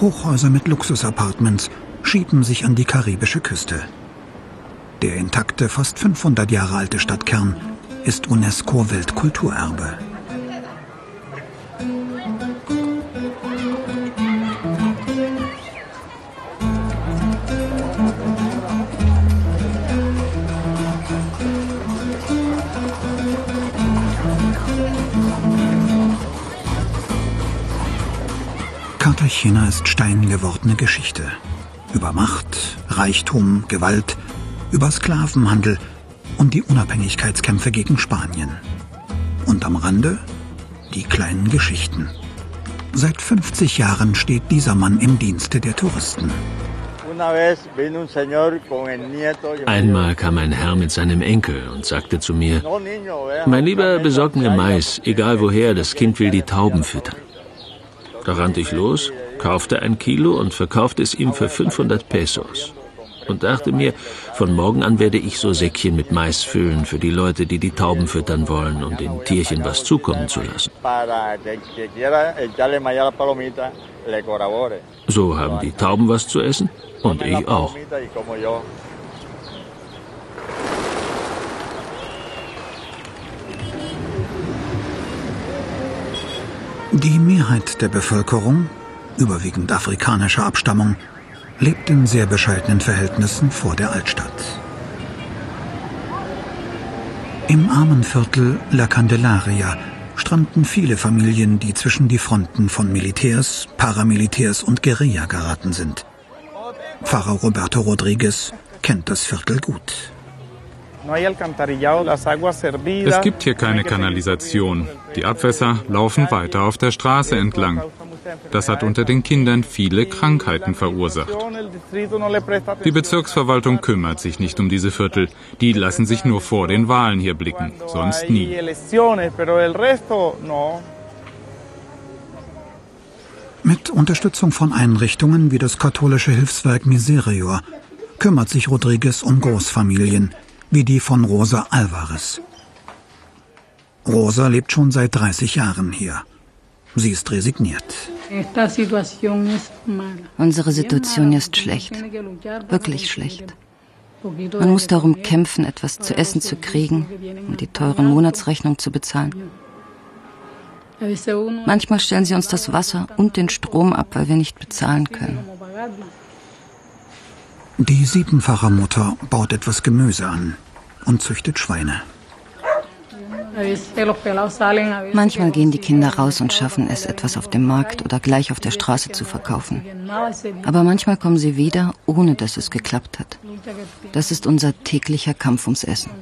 Hochhäuser mit Luxusapartments schieben sich an die karibische Küste. Der intakte, fast 500 Jahre alte Stadtkern ist UNESCO-Weltkulturerbe. Cartagena ist steingewordene Geschichte. Über Macht, Reichtum, Gewalt, über Sklavenhandel und die Unabhängigkeitskämpfe gegen Spanien. Und am Rande die kleinen Geschichten. Seit 50 Jahren steht dieser Mann im Dienste der Touristen. Einmal kam ein Herr mit seinem Enkel und sagte zu mir, mein Lieber, besorg mir Mais, egal woher, das Kind will die Tauben füttern. Da rannte ich los, kaufte ein Kilo und verkaufte es ihm für 500 Pesos. Und dachte mir, von morgen an werde ich so Säckchen mit Mais füllen für die Leute, die die Tauben füttern wollen, um den Tierchen was zukommen zu lassen. So haben die Tauben was zu essen und ich auch. Die Mehrheit der Bevölkerung, überwiegend afrikanischer Abstammung, lebt in sehr bescheidenen Verhältnissen vor der Altstadt. Im Armenviertel La Candelaria stranden viele Familien, die zwischen die Fronten von Militärs, Paramilitärs und Guerilla geraten sind. Pfarrer Roberto Rodriguez kennt das Viertel gut. Es gibt hier keine Kanalisation. Die Abwässer laufen weiter auf der Straße entlang. Das hat unter den Kindern viele Krankheiten verursacht. Die Bezirksverwaltung kümmert sich nicht um diese Viertel. Die lassen sich nur vor den Wahlen hier blicken, sonst nie. Mit Unterstützung von Einrichtungen wie das katholische Hilfswerk Miserior kümmert sich Rodriguez um Großfamilien, wie die von Rosa Alvarez. Rosa lebt schon seit 30 Jahren hier. Sie ist resigniert. Unsere Situation ist schlecht, wirklich schlecht. Man muss darum kämpfen, etwas zu essen zu kriegen, um die teuren Monatsrechnungen zu bezahlen. Manchmal stellen sie uns das Wasser und den Strom ab, weil wir nicht bezahlen können. Die siebenfache Mutter baut etwas Gemüse an und züchtet Schweine. Manchmal gehen die Kinder raus und schaffen es, etwas auf dem Markt oder gleich auf der Straße zu verkaufen. Aber manchmal kommen sie wieder, ohne dass es geklappt hat. Das ist unser täglicher Kampf ums Essen.